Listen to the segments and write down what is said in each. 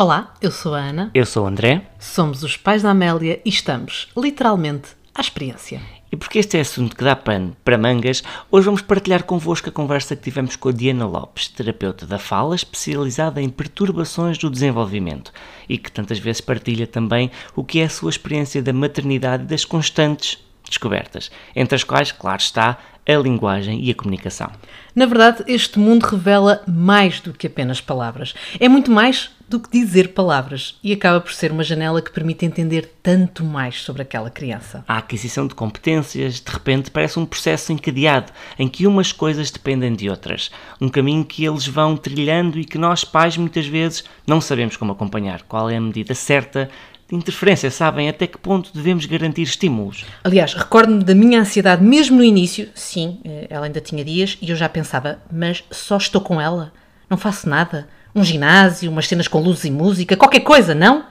Olá, eu sou a Ana. Eu sou o André. Somos os pais da Amélia e estamos, literalmente, à experiência. E porque este é assunto que dá pano para mangas, hoje vamos partilhar convosco a conversa que tivemos com a Diana Lopes, terapeuta da fala especializada em perturbações do desenvolvimento e que tantas vezes partilha também o que é a sua experiência da maternidade e das constantes descobertas, entre as quais, claro está, a linguagem e a comunicação. Na verdade, este mundo revela mais do que apenas palavras. É muito mais do que dizer palavras e acaba por ser uma janela que permite entender tanto mais sobre aquela criança. A aquisição de competências, de repente, parece um processo encadeado em que umas coisas dependem de outras. Um caminho que eles vão trilhando e que nós, pais, muitas vezes não sabemos como acompanhar. Qual é a medida certa de interferência, sabem até que ponto devemos garantir estímulos. Aliás, recordo-me da minha ansiedade mesmo no início. Sim, eh, ela ainda tinha dias e eu já pensava, mas só estou com ela, não faço nada. Um ginásio, umas cenas com luzes e música, qualquer coisa, não?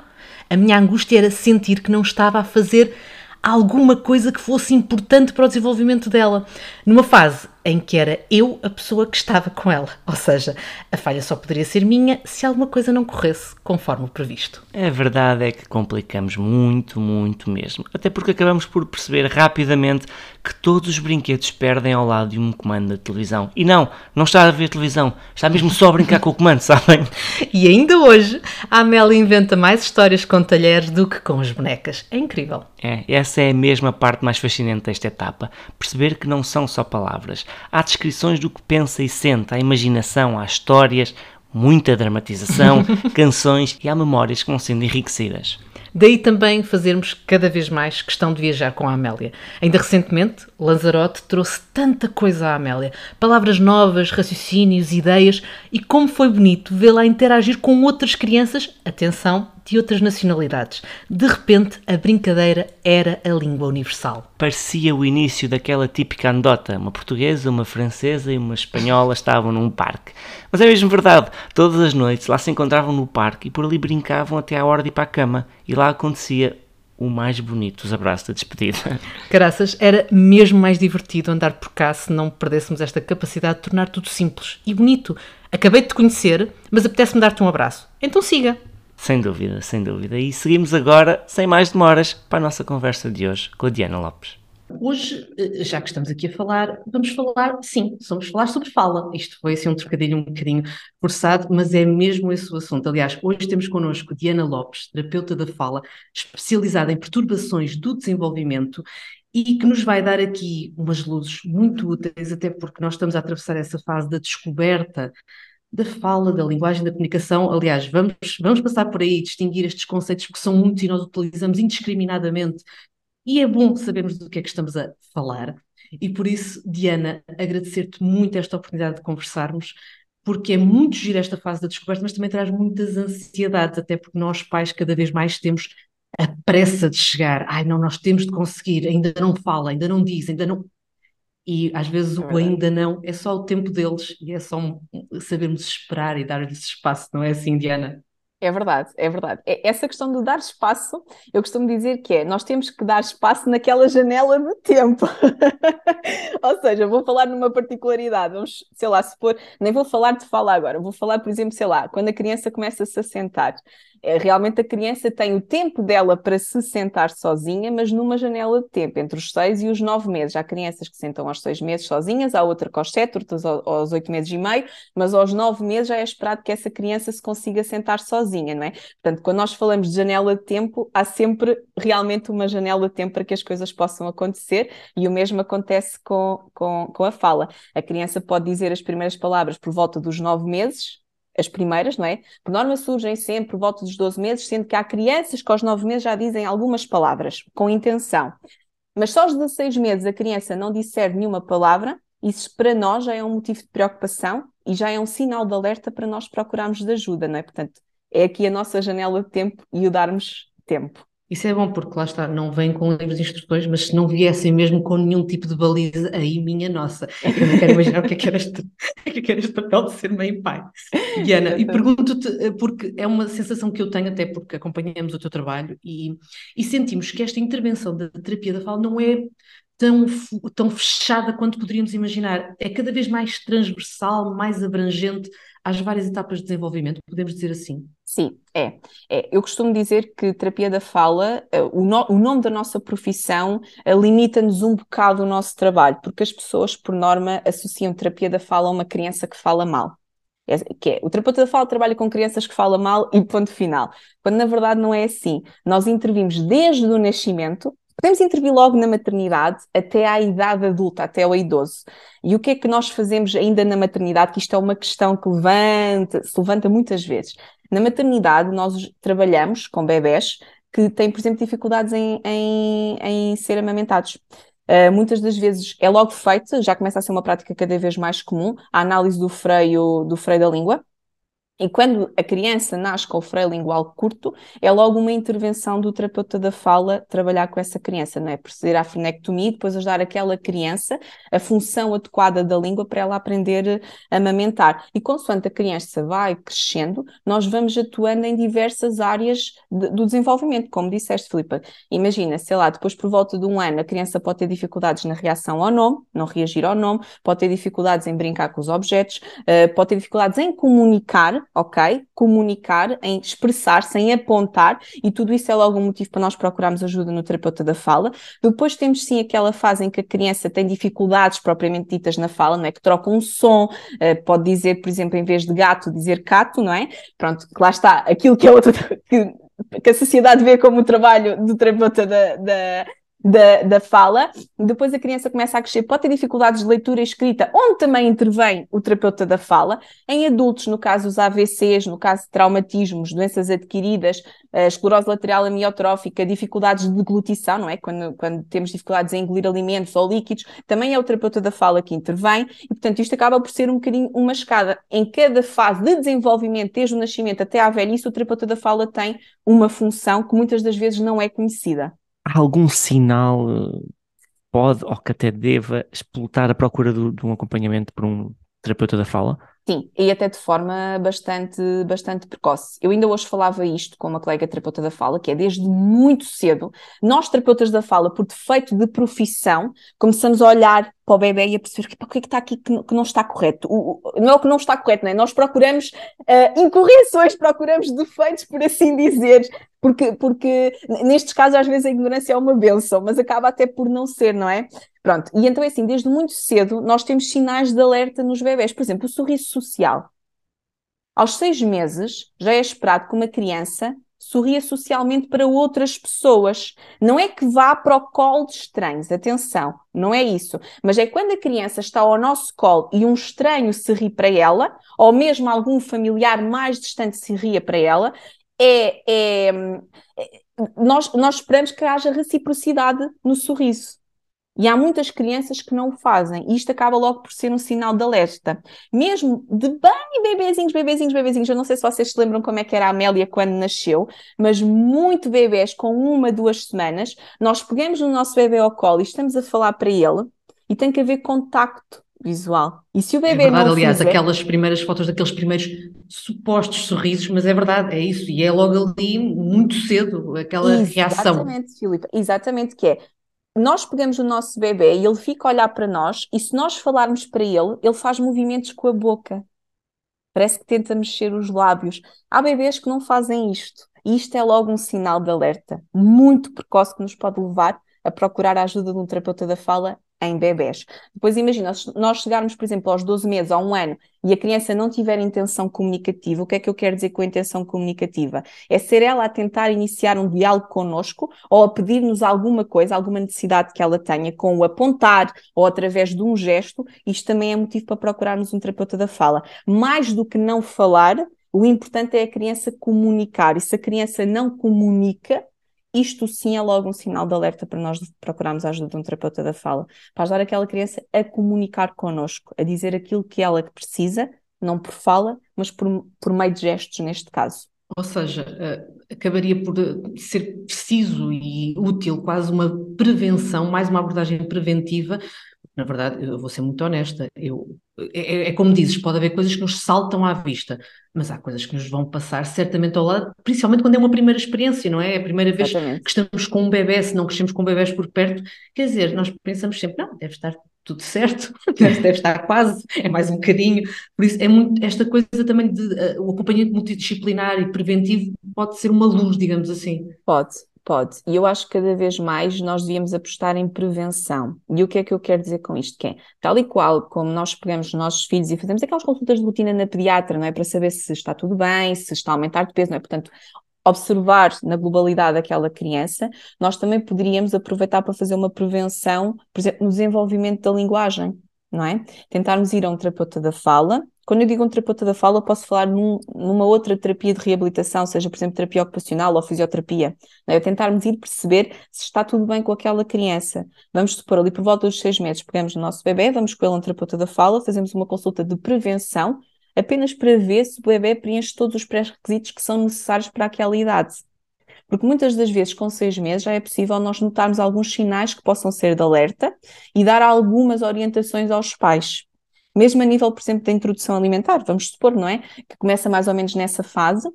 A minha angústia era sentir que não estava a fazer alguma coisa que fosse importante para o desenvolvimento dela, numa fase em que era eu a pessoa que estava com ela. Ou seja, a falha só poderia ser minha se alguma coisa não corresse conforme o previsto. A verdade é que complicamos muito, muito mesmo. Até porque acabamos por perceber rapidamente que todos os brinquedos perdem ao lado de um comando da televisão. E não, não está a ver televisão, está mesmo só a brincar com o comando, sabem? E ainda hoje, a Amélia inventa mais histórias com talheres do que com as bonecas. É incrível. É, essa é a mesma parte mais fascinante desta etapa. Perceber que não são só palavras. Há descrições do que pensa e sente, há imaginação, há histórias, muita dramatização, canções e há memórias que vão sendo enriquecidas. Daí também fazermos cada vez mais questão de viajar com a Amélia. Ainda recentemente, Lanzarote trouxe tanta coisa à Amélia. Palavras novas, raciocínios, ideias e como foi bonito vê-la interagir com outras crianças, atenção, de outras nacionalidades. De repente, a brincadeira era a língua universal. Parecia o início daquela típica anedota. Uma portuguesa, uma francesa e uma espanhola estavam num parque. Mas é mesmo verdade, todas as noites lá se encontravam no parque e por ali brincavam até à hora de ir para a cama. E lá acontecia o mais bonito dos abraços da despedida. Caraças, era mesmo mais divertido andar por cá se não perdêssemos esta capacidade de tornar tudo simples e bonito. Acabei de te conhecer, mas apetece-me dar-te um abraço. Então siga. Sem dúvida, sem dúvida. E seguimos agora, sem mais demoras, para a nossa conversa de hoje com a Diana Lopes. Hoje, eh, já que estamos aqui a falar, vamos falar, sim, vamos falar sobre fala. Isto foi assim um trocadilho um bocadinho forçado, mas é mesmo esse o assunto. Aliás, hoje temos connosco Diana Lopes, terapeuta da fala, especializada em perturbações do desenvolvimento e que nos vai dar aqui umas luzes muito úteis, até porque nós estamos a atravessar essa fase da descoberta da fala, da linguagem, da comunicação. Aliás, vamos, vamos passar por aí, distinguir estes conceitos que são muitos e nós utilizamos indiscriminadamente. E é bom sabermos do que é que estamos a falar. E por isso, Diana, agradecer-te muito esta oportunidade de conversarmos, porque é muito giro esta fase da descoberta, mas também traz muitas ansiedades, até porque nós pais cada vez mais temos a pressa de chegar. Ai, não, nós temos de conseguir, ainda não fala, ainda não diz, ainda não. E às vezes é o ainda não é só o tempo deles e é só sabermos esperar e dar-lhes espaço, não é assim, Diana? É verdade, é verdade. É, essa questão de dar espaço, eu costumo dizer que é, nós temos que dar espaço naquela janela de tempo. Ou seja, vou falar numa particularidade, vamos, sei lá, se for, nem vou falar de fala agora, vou falar, por exemplo, sei lá, quando a criança começa a se assentar. É, realmente a criança tem o tempo dela para se sentar sozinha, mas numa janela de tempo, entre os seis e os nove meses. Há crianças que sentam aos seis meses sozinhas, há outra que aos sete, outras aos oito meses e meio, mas aos nove meses já é esperado que essa criança se consiga sentar sozinha, não é? Portanto, quando nós falamos de janela de tempo, há sempre realmente uma janela de tempo para que as coisas possam acontecer e o mesmo acontece com, com, com a fala. A criança pode dizer as primeiras palavras por volta dos nove meses, as primeiras, não é? Por norma surgem sempre por volta dos 12 meses, sendo que há crianças que aos 9 meses já dizem algumas palavras, com intenção. Mas só aos 16 meses a criança não disser nenhuma palavra, isso para nós já é um motivo de preocupação e já é um sinal de alerta para nós procurarmos de ajuda, não é? Portanto, é aqui a nossa janela de tempo e o darmos tempo. Isso é bom porque lá está, não vem com livros de instruções, mas se não viessem mesmo com nenhum tipo de baliza, aí minha nossa, eu não quero imaginar o que é que era este, o que é que era este papel de ser mãe e pai. Diana, e pergunto-te, eh, porque é uma sensação que eu tenho, até porque acompanhamos o teu trabalho e, e sentimos que esta intervenção da terapia da fala não é tão, tão fechada quanto poderíamos imaginar. É cada vez mais transversal, mais abrangente às várias etapas de desenvolvimento, podemos dizer assim? Sim, é. é. Eu costumo dizer que terapia da fala, eh, o, no, o nome da nossa profissão eh, limita-nos um bocado o nosso trabalho, porque as pessoas, por norma, associam terapia da fala a uma criança que fala mal. É, que é, o terapeuta da fala trabalha com crianças que falam mal e ponto final. Quando na verdade não é assim. Nós intervimos desde o nascimento, Podemos intervir logo na maternidade até à idade adulta, até ao idoso. E o que é que nós fazemos ainda na maternidade? Que isto é uma questão que levanta, se levanta muitas vezes. Na maternidade, nós trabalhamos com bebés que têm, por exemplo, dificuldades em, em, em ser amamentados. Uh, muitas das vezes é logo feito, já começa a ser uma prática cada vez mais comum, a análise do freio, do freio da língua, e quando a criança nasce com o freio lingual curto, é logo uma intervenção do terapeuta da fala trabalhar com essa criança, não é? Proceder à frenectomia e depois ajudar aquela criança a função adequada da língua para ela aprender a amamentar. E consoante a criança vai crescendo, nós vamos atuando em diversas áreas de, do desenvolvimento, como disseste, Filipe. Imagina, sei lá, depois por volta de um ano a criança pode ter dificuldades na reação ao nome, não reagir ao nome, pode ter dificuldades em brincar com os objetos, uh, pode ter dificuldades em comunicar ok? Comunicar, em expressar-se, em apontar, e tudo isso é logo um motivo para nós procurarmos ajuda no terapeuta da fala. Depois temos sim aquela fase em que a criança tem dificuldades propriamente ditas na fala, não é? Que troca um som, uh, pode dizer, por exemplo, em vez de gato, dizer cato, não é? Pronto, lá está, aquilo que é outro que, que a sociedade vê como o trabalho do terapeuta da, da da, da fala, depois a criança começa a crescer, pode ter dificuldades de leitura e escrita, onde também intervém o terapeuta da fala. Em adultos, no caso dos AVCs, no caso de traumatismos, doenças adquiridas, a esclerose lateral amiotrófica, dificuldades de deglutição, não é? Quando, quando temos dificuldades em engolir alimentos ou líquidos, também é o terapeuta da fala que intervém, e portanto isto acaba por ser um bocadinho uma escada. Em cada fase de desenvolvimento, desde o nascimento até à velhice, o terapeuta da fala tem uma função que muitas das vezes não é conhecida há algum sinal eh, pode ou que até deva explotar a procura do, de um acompanhamento por um terapeuta da fala? Sim, e até de forma bastante, bastante precoce. Eu ainda hoje falava isto com uma colega terapeuta da fala, que é desde muito cedo, nós terapeutas da fala, por defeito de profissão, começamos a olhar para o bebê e a perceber que, que é que está aqui que não, que não está correto. O, o, não é o que não está correto, não é? Nós procuramos uh, incorreções, procuramos defeitos, por assim dizer, porque, porque nestes casos às vezes a ignorância é uma benção, mas acaba até por não ser, não é? Pronto, e então é assim, desde muito cedo nós temos sinais de alerta nos bebés. Por exemplo, o sorriso social. Aos seis meses já é esperado que uma criança sorria socialmente para outras pessoas. Não é que vá para o colo de estranhos, atenção, não é isso. Mas é quando a criança está ao nosso colo e um estranho se ri para ela, ou mesmo algum familiar mais distante se ria para ela, é, é, é nós, nós esperamos que haja reciprocidade no sorriso. E há muitas crianças que não o fazem, e isto acaba logo por ser um sinal de alerta. Mesmo de bem bebezinhos, bebezinhos, bebezinhos, eu não sei se vocês se lembram como é que era a Amélia quando nasceu, mas muito bebês com uma, duas semanas, nós pegamos o nosso bebê ao colo e estamos a falar para ele, e tem que haver contacto visual. E se o bebê é verdade, não aliás, fizer... aquelas primeiras fotos daqueles primeiros supostos sorrisos, mas é verdade, é isso, e é logo ali muito cedo aquela Exatamente, reação. Exatamente, Filipe, exatamente que é nós pegamos o nosso bebê e ele fica a olhar para nós, e se nós falarmos para ele, ele faz movimentos com a boca. Parece que tenta mexer os lábios. Há bebês que não fazem isto. E isto é logo um sinal de alerta muito precoce que nos pode levar a procurar a ajuda de um terapeuta da fala em bebés. Depois imagina, se nós chegarmos, por exemplo, aos 12 meses, a um ano, e a criança não tiver intenção comunicativa, o que é que eu quero dizer com a intenção comunicativa? É ser ela a tentar iniciar um diálogo connosco ou a pedir-nos alguma coisa, alguma necessidade que ela tenha, com o apontar ou através de um gesto, isto também é motivo para procurarmos um terapeuta da fala. Mais do que não falar, o importante é a criança comunicar, e se a criança não comunica, isto sim é logo um sinal de alerta para nós procurarmos a ajuda de um terapeuta da fala, para ajudar aquela criança a comunicar connosco, a dizer aquilo que ela precisa, não por fala, mas por, por meio de gestos neste caso. Ou seja, uh, acabaria por eh, ser preciso e útil quase uma prevenção, mais uma abordagem preventiva, na verdade, eu vou ser muito honesta, eu, é, é, como dizes, pode haver coisas que nos saltam à vista, mas há coisas que nos vão passar certamente ao lado, principalmente quando é uma primeira experiência, não é? É a primeira vez Exatamente. que estamos com um bebê, se não crescemos com bebés por perto, quer dizer, nós pensamos sempre, não, deve estar tudo certo, deve estar quase, é mais um bocadinho, por isso é muito, esta coisa também de uh, o acompanhamento multidisciplinar e preventivo pode ser uma luz, digamos assim. Pode, Pode. E eu acho que cada vez mais nós devíamos apostar em prevenção. E o que é que eu quero dizer com isto? Que é, tal e qual como nós pegamos os nossos filhos e fazemos aquelas consultas de rotina na pediatra, não é? Para saber se está tudo bem, se está a aumentar de peso, não é? Portanto, observar na globalidade aquela criança, nós também poderíamos aproveitar para fazer uma prevenção, por exemplo, no desenvolvimento da linguagem, não é? Tentarmos ir a um terapeuta da fala quando eu digo um terapeuta da fala, posso falar num, numa outra terapia de reabilitação, seja, por exemplo, terapia ocupacional ou fisioterapia. É? Eu tentarmos ir perceber se está tudo bem com aquela criança. Vamos supor ali por volta dos seis meses, pegamos o nosso bebê, vamos com ele um terapeuta da fala, fazemos uma consulta de prevenção, apenas para ver se o bebê preenche todos os pré-requisitos que são necessários para aquela idade. Porque muitas das vezes, com seis meses, já é possível nós notarmos alguns sinais que possam ser de alerta e dar algumas orientações aos pais. Mesmo a nível, por exemplo, da introdução alimentar, vamos supor, não é? Que começa mais ou menos nessa fase,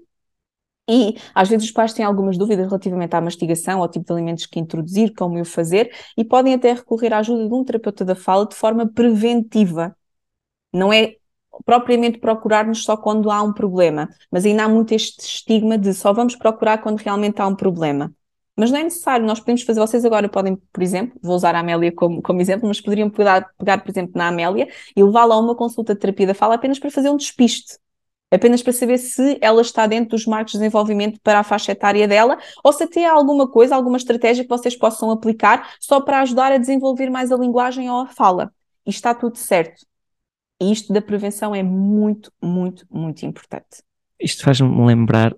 e às vezes os pais têm algumas dúvidas relativamente à mastigação, ao tipo de alimentos que introduzir, como o fazer, e podem até recorrer à ajuda de um terapeuta da fala de forma preventiva. Não é propriamente procurar-nos só quando há um problema, mas ainda há muito este estigma de só vamos procurar quando realmente há um problema. Mas não é necessário, nós podemos fazer, vocês agora podem, por exemplo, vou usar a Amélia como, como exemplo, mas poderiam pegar, pegar, por exemplo, na Amélia e levá-la a uma consulta de terapia da fala apenas para fazer um despiste. Apenas para saber se ela está dentro dos marcos de desenvolvimento para a faixa etária dela, ou se há alguma coisa, alguma estratégia que vocês possam aplicar só para ajudar a desenvolver mais a linguagem ou a fala. E está tudo certo. E isto da prevenção é muito, muito, muito importante. Isto faz-me lembrar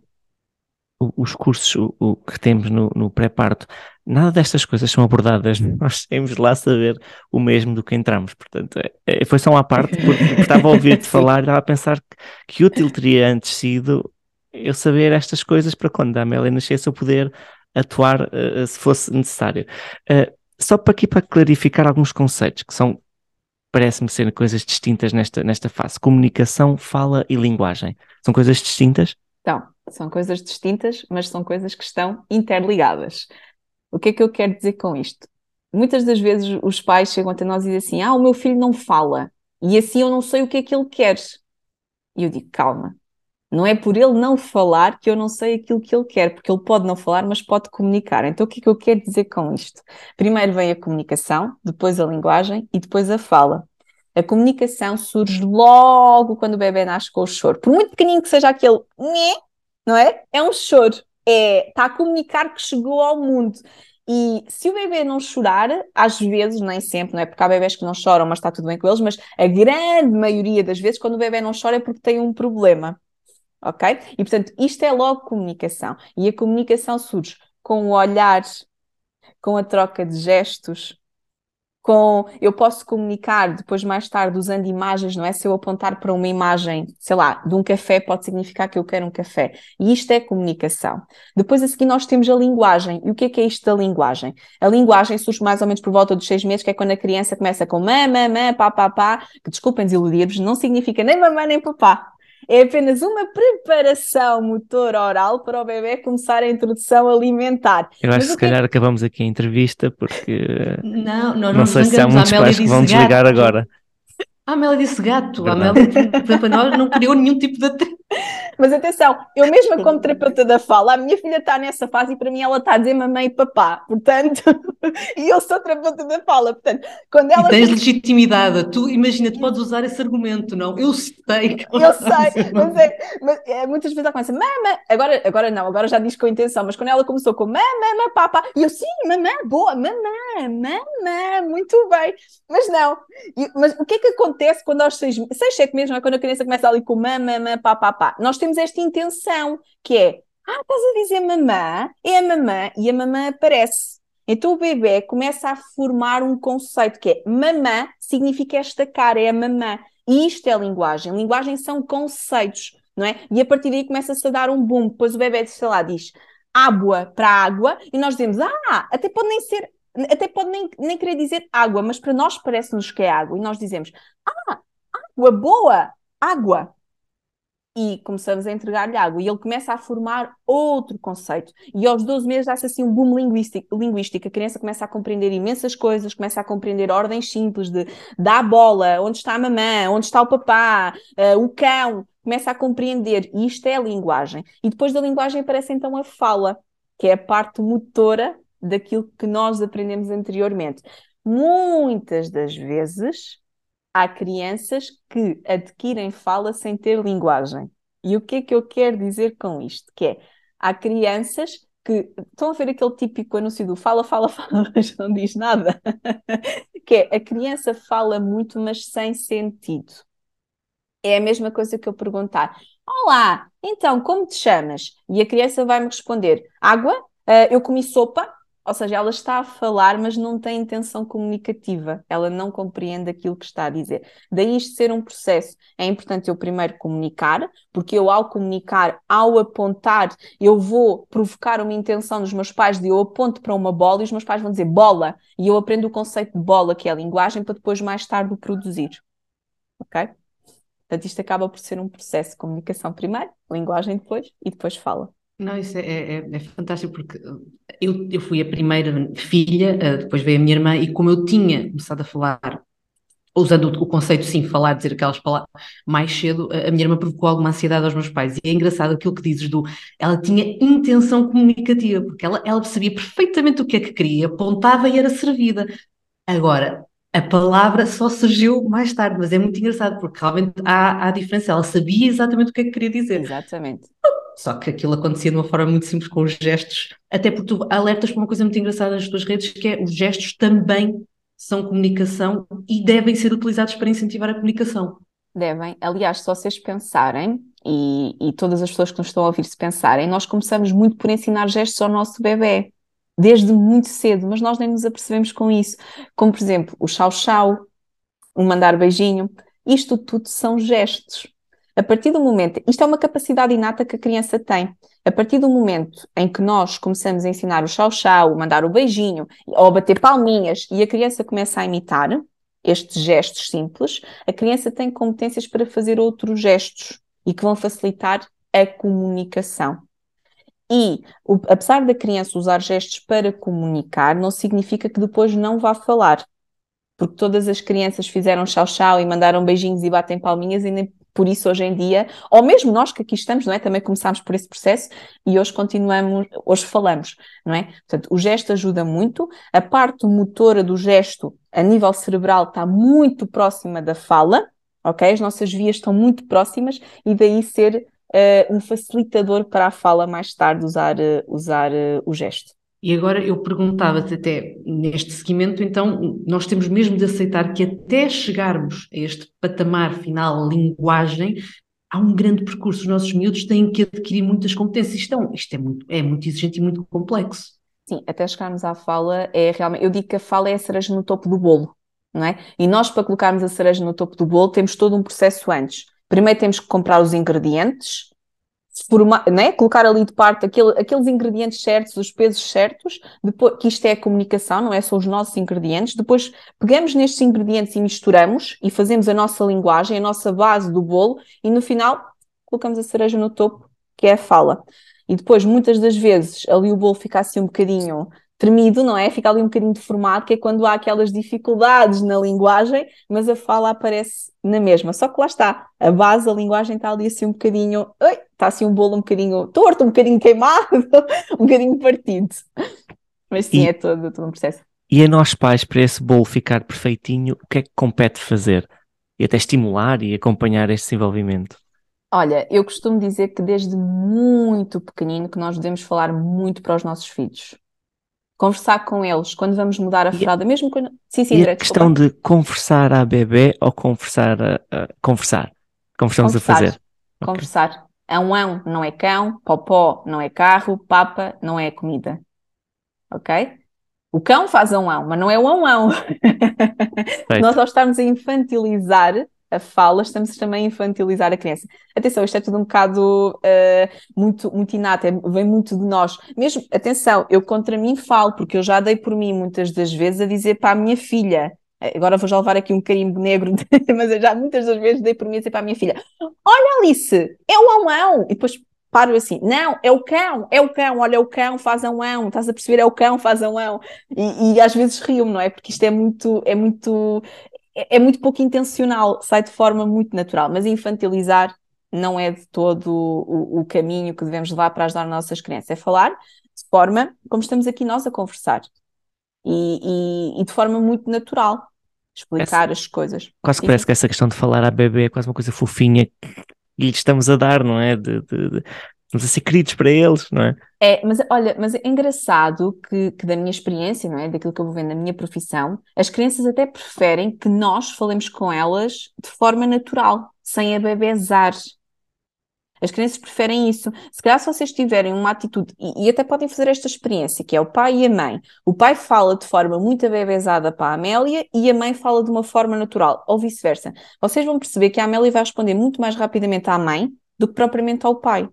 os cursos o, o que temos no, no pré-parto, nada destas coisas são abordadas, nós temos lá saber o mesmo do que entramos, portanto, é, é, foi só uma parte, porque, porque estava a ouvir-te falar e estava a pensar que, que útil teria antes sido eu saber estas coisas para quando a Amélia nascesse eu poder atuar uh, se fosse necessário. Uh, só para aqui para clarificar alguns conceitos que são, parece-me ser coisas distintas nesta, nesta fase. Comunicação, fala e linguagem. São coisas distintas? Então, são coisas distintas, mas são coisas que estão interligadas. O que é que eu quero dizer com isto? Muitas das vezes os pais chegam até nós e dizem assim: Ah, o meu filho não fala, e assim eu não sei o que é que ele quer. E eu digo: Calma, não é por ele não falar que eu não sei aquilo que ele quer, porque ele pode não falar, mas pode comunicar. Então, o que é que eu quero dizer com isto? Primeiro vem a comunicação, depois a linguagem e depois a fala. A comunicação surge logo quando o bebê nasce com o choro. Por muito pequenino que seja aquele não é? É um choro. É, está a comunicar que chegou ao mundo. E se o bebê não chorar, às vezes, nem sempre, não é? Porque há bebés que não choram, mas está tudo bem com eles, mas a grande maioria das vezes, quando o bebê não chora, é porque tem um problema. Ok? E portanto, isto é logo comunicação. E a comunicação surge com o olhar, com a troca de gestos, com eu posso comunicar depois mais tarde usando imagens, não é? Se eu apontar para uma imagem, sei lá, de um café, pode significar que eu quero um café. E isto é comunicação. Depois a seguir nós temos a linguagem. E o que é que é isto da linguagem? A linguagem surge mais ou menos por volta dos seis meses, que é quando a criança começa com mamã, mamã, pá, pá, pá, que desculpem desiludir-vos, não significa nem mamã nem papá é apenas uma preparação motor oral para o bebê começar a introdução alimentar. Eu acho que se calhar acabamos aqui a entrevista porque não, não, não sei se há muitos pais que vão desligar agora. A Amélia disse gato. A Amélia, para nós, não criou nenhum tipo de. Mas atenção, eu mesma como terapeuta da fala, a minha filha está nessa fase e para mim ela está a dizer mamãe e papá, portanto, e eu sou terapeuta da fala, portanto, quando ela... E tens legitimidade, tu imagina, tu podes usar esse argumento, não? Eu sei que Eu sei, mas, é, mas é, muitas vezes ela começa, mama, agora, agora não, agora já diz com intenção, mas quando ela começou com mamã, mamã, papá, e eu, sim, mamã, boa, mamã, mamã, muito bem, mas não, e, mas o que é que acontece quando aos seis, seis, sete meses, não é? quando a criança começa ali com mamã, mamã, papá, papá, nós temos temos esta intenção, que é, ah, estás a dizer mamã, é a mamã, e a mamã aparece. Então o bebê começa a formar um conceito que é mamã significa esta cara, é a mamã. E isto é linguagem. Linguagem são conceitos, não é? E a partir daí começa-se a dar um boom. Depois o bebê, sei lá, diz água para água, e nós dizemos, ah, até pode nem ser até pode nem, nem querer dizer água, mas para nós parece-nos que é água, e nós dizemos, ah, água boa, água e começamos a entregar-lhe água. E ele começa a formar outro conceito. E aos 12 meses dá-se assim um boom linguístico, linguístico. A criança começa a compreender imensas coisas, começa a compreender ordens simples de dar bola, onde está a mamã, onde está o papá, uh, o cão. Começa a compreender. E isto é a linguagem. E depois da linguagem aparece então a fala, que é a parte motora daquilo que nós aprendemos anteriormente. Muitas das vezes há crianças que adquirem fala sem ter linguagem. E o que é que eu quero dizer com isto? Que é, há crianças que estão a ver aquele típico anúncio do fala, fala, fala, mas não diz nada. que é, a criança fala muito, mas sem sentido. É a mesma coisa que eu perguntar: Olá, então como te chamas? E a criança vai-me responder: Água, uh, eu comi sopa, ou seja, ela está a falar, mas não tem intenção comunicativa, ela não compreende aquilo que está a dizer. Daí isto ser um processo. É importante eu primeiro comunicar, porque eu, ao comunicar, ao apontar, eu vou provocar uma intenção dos meus pais de eu aponto para uma bola e os meus pais vão dizer bola, e eu aprendo o conceito de bola, que é a linguagem, para depois mais tarde o produzir. Ok? Portanto, isto acaba por ser um processo de comunicação primeiro, linguagem depois e depois fala. Não, isso é, é, é, fantástico porque eu, eu fui a primeira filha, eh, depois veio a minha irmã, e como eu tinha começado a falar, usando o, conceito sim, falar, dizer aquelas palavras mais cedo, a minha irmã provocou alguma ansiedade aos meus pais. E é engraçado aquilo que dizes do. Ela tinha intenção comunicativa, porque ela, ela percebia perfeitamente o que é que queria, apontava e era servida. Agora, a palavra só surgiu mais tarde, mas é muito engraçado, porque realmente há, há diferença. Ela sabia exatamente o que é que queria dizer. Exatamente. Só que aquilo acontecia de uma forma muito simples com os gestos, até porque tu alertas para uma coisa muito engraçada nas tuas redes, que é os gestos também são comunicação e devem ser utilizados para incentivar a comunicação. Devem. Aliás, se vocês pensarem, e, e todas as pessoas que nos estão a ouvir se pensarem, nós começamos muito por ensinar gestos ao nosso bebê, desde muito cedo, mas nós nem nos apercebemos com isso. Como, por exemplo, o chau-chau, o mandar beijinho, isto tudo são gestos. A partir do momento, isto é uma capacidade inata que a criança tem. A partir do momento em que nós começamos a ensinar o chau-chau, mandar o beijinho, ou bater palminhas, e a criança começa a imitar estes gestos simples, a criança tem competências para fazer outros gestos e que vão facilitar a comunicação. E, o, apesar da criança usar gestos para comunicar, não significa que depois não vá falar. Porque todas as crianças fizeram chau-chau e mandaram beijinhos e batem palminhas e nem por isso hoje em dia, ou mesmo nós que aqui estamos, não é? Também começámos por esse processo e hoje continuamos, hoje falamos, não é? Portanto, o gesto ajuda muito, a parte motora do gesto a nível cerebral está muito próxima da fala, ok? As nossas vias estão muito próximas e daí ser uh, um facilitador para a fala mais tarde usar, uh, usar uh, o gesto. E agora eu perguntava-te até neste seguimento, então nós temos mesmo de aceitar que até chegarmos a este patamar final, linguagem, há um grande percurso. Os nossos miúdos têm que adquirir muitas competências. Isto, é, isto é, muito, é muito exigente e muito complexo. Sim, até chegarmos à fala é realmente. Eu digo que a fala é a cereja no topo do bolo, não é? E nós, para colocarmos a cereja no topo do bolo, temos todo um processo antes. Primeiro temos que comprar os ingredientes, formar, né? colocar ali de parte aquele, aqueles ingredientes certos, os pesos certos, depois, que isto é a comunicação, não é só os nossos ingredientes. Depois pegamos nestes ingredientes e misturamos e fazemos a nossa linguagem, a nossa base do bolo, e no final colocamos a cereja no topo, que é a fala. E depois, muitas das vezes, ali o bolo fica assim um bocadinho tremido, não é? Fica ali um bocadinho deformado, que é quando há aquelas dificuldades na linguagem, mas a fala aparece na mesma. Só que lá está, a base, a linguagem está ali assim um bocadinho, oi, está assim um bolo um bocadinho torto, um bocadinho queimado, um bocadinho partido. Mas sim, e, é todo, todo um processo. E a nós pais, para esse bolo ficar perfeitinho, o que é que compete fazer? E até estimular e acompanhar este desenvolvimento? Olha, eu costumo dizer que desde muito pequenino que nós devemos falar muito para os nossos filhos conversar com eles quando vamos mudar a fralda, mesmo quando. Sim, sim, e a questão de conversar à bebê ou conversar a, a conversar, como estamos conversar, a fazer. Conversar. Okay. É um ão não é cão, popó não é carro, papa não é comida. Ok? O cão faz um ão, mas não é o ão. Nós ao estarmos a infantilizar a fala, estamos também a infantilizar a criança. Atenção, isto é tudo um bocado uh, muito, muito inato, é, vem muito de nós. Mesmo, atenção, eu contra mim falo, porque eu já dei por mim muitas das vezes a dizer para a minha filha, agora vou já levar aqui um carimbo negro, mas eu já muitas das vezes dei por mim a dizer para a minha filha: Olha, Alice, é o ão E depois paro assim, não, é o cão, é o cão, olha, é o cão, faz um ão, estás a perceber, é o cão, faz um ão. E, e às vezes rio-me, não é? Porque isto é muito, é muito, é, é muito pouco intencional, sai de forma muito natural, mas infantilizar não é de todo o, o, caminho que devemos levar para ajudar as nossas crianças, é falar de forma como estamos aqui nós a conversar e, e, e de forma muito natural explicar essa, as coisas. Quase que parece que essa questão de falar à bebê é quase uma coisa fofinha lhe estamos a dar, não é? De, de, de, a ser queridos para eles, não é? É, mas olha, mas é engraçado que, que, da minha experiência, não é? Daquilo que eu vou vendo na minha profissão, as crianças até preferem que nós falemos com elas de forma natural, sem abebezar. As crianças preferem isso. Se calhar, se vocês tiverem uma atitude, e, e, até podem fazer esta experiência, que é o pai e a mãe. O pai fala de forma muito abebezada para a Amélia e a mãe fala de uma forma natural, ou vice-versa. Vocês vão perceber que a Amélia vai responder muito mais rapidamente à mãe do que propriamente ao pai.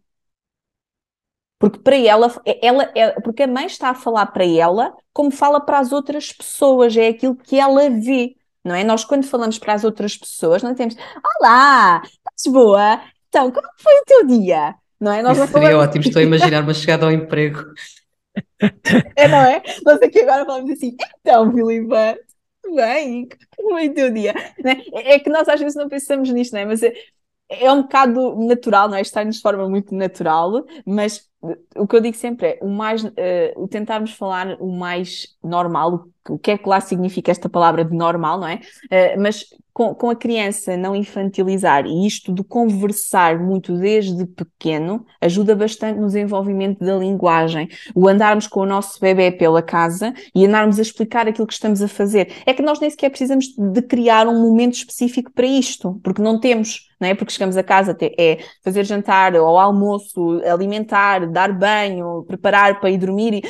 Porque para ela, ela é, porque a mãe está a falar para ela como fala para as outras pessoas, é aquilo que ela vê. Não é? Nós, quando falamos para as outras pessoas, não temos Olá, estás boa? Então, como foi o teu dia? Não é? Nós Isso seria falamos... ótimo, estou a imaginar uma chegada ao emprego. É, não é? Nós aqui agora falamos assim, então, Filipe, bem, como foi o teu dia? É? é que nós às vezes não pensamos nisto, não é? Mas é, é um bocado natural, não é? Está-nos de forma muito natural, mas o que eu digo sempre é o mais, uh, o tentarmos falar o mais normal, o que é que lá significa esta palavra de normal, não é? Uh, mas com, com a criança não infantilizar e isto de conversar muito desde pequeno ajuda bastante no desenvolvimento da linguagem. O andarmos com o nosso bebê pela casa e andarmos a explicar aquilo que estamos a fazer. É que nós nem sequer precisamos de criar um momento específico para isto, porque não temos, não é? Porque chegamos a casa, é fazer jantar ou almoço, alimentar, dar banho, preparar para ir dormir e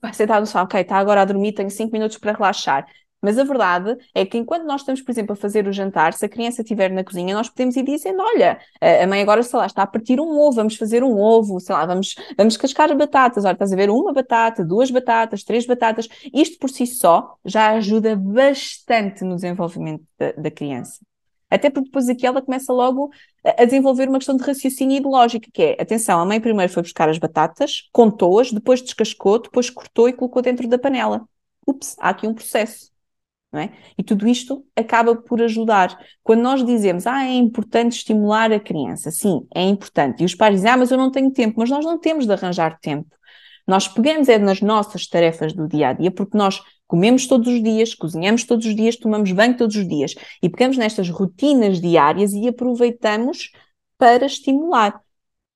vai sentar no sofá, ok, está agora a dormir, tenho cinco minutos para relaxar. Mas a verdade é que enquanto nós estamos, por exemplo, a fazer o jantar, se a criança estiver na cozinha, nós podemos ir dizendo: olha, a mãe agora, sei lá, está a partir um ovo, vamos fazer um ovo, sei lá, vamos, vamos cascar batatas. Olha, estás a ver uma batata, duas batatas, três batatas. Isto por si só já ajuda bastante no desenvolvimento da, da criança. Até porque depois aqui ela começa logo a desenvolver uma questão de raciocínio de lógica, que é, atenção, a mãe primeiro foi buscar as batatas, contou-as, depois descascou, depois cortou e colocou dentro da panela. Ups, há aqui um processo. Não é? E tudo isto acaba por ajudar. Quando nós dizemos, ah, é importante estimular a criança, sim, é importante. E os pais dizem, ah, mas eu não tenho tempo. Mas nós não temos de arranjar tempo. Nós pegamos é nas nossas tarefas do dia a dia, porque nós comemos todos os dias, cozinhamos todos os dias, tomamos banho todos os dias e pegamos nestas rotinas diárias e aproveitamos para estimular.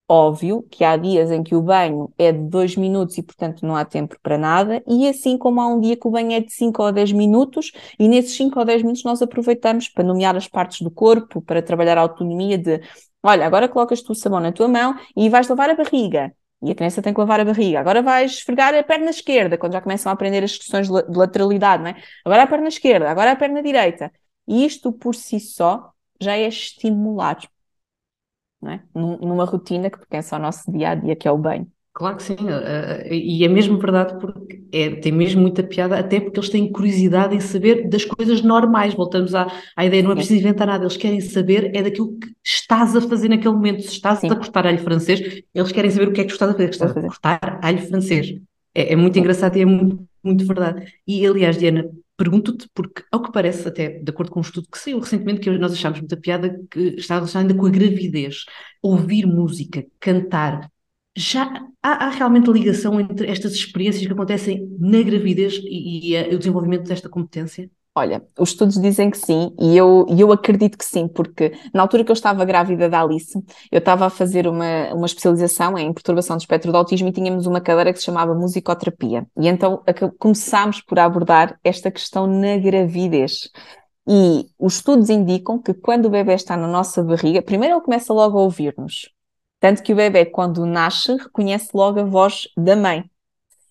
Óbvio que há dias em que o banho é de 2 minutos e, portanto, não há tempo para nada, e assim como há um dia que o banho é de 5 ou 10 minutos, e nesses 5 ou 10 minutos nós aproveitamos para nomear as partes do corpo, para trabalhar a autonomia de olha, agora colocas tu o sabão na tua mão e vais lavar a barriga. E a criança tem que lavar a barriga. Agora vais esfregar a perna esquerda, quando já começam a aprender as questões de lateralidade, não é? Agora a perna esquerda, agora a perna direita. E isto por si só já é estimular, não é? Numa rotina que pertence ao nosso dia a dia, que é o banho. Claro que sim, eh, eh, e é mesmo verdade porque é, tem mesmo muita piada, até porque eles têm curiosidade em saber das coisas normais. Voltamos à, à ideia, não é preciso inventar nada, eles querem saber é daquilo que estás a fazer naquele momento. Se estás sim. a cortar alho francês, eles querem saber o que é que tu estás a fazer, que estás a cortar alho francês. É, é muito engraçado e é muito, muito verdade. E aliás, Diana, pergunto-te, porque ao que parece, até de acordo com um estudo que saiu recentemente, que nós achámos muita piada, que está relacionado ainda com a gravidez. Ouvir música, cantar, já há, há, realmente ligação entre estas experiências que acontecem na gravidez e, e, e, o desenvolvimento desta competência? Olha, os estudos dizem que sim, e eu, eu acredito que sim, porque na altura que eu estava grávida da Alice, eu estava a fazer uma, uma especialização em perturbação do espectro do autismo e tínhamos uma cadeira que se chamava musicoterapia. E então começámos por abordar esta questão na gravidez. E os estudos indicam que quando o bebê está na nossa barriga, primeiro ele começa logo a ouvir-nos, tanto que o bebê, quando nasce, reconhece logo a voz da mãe.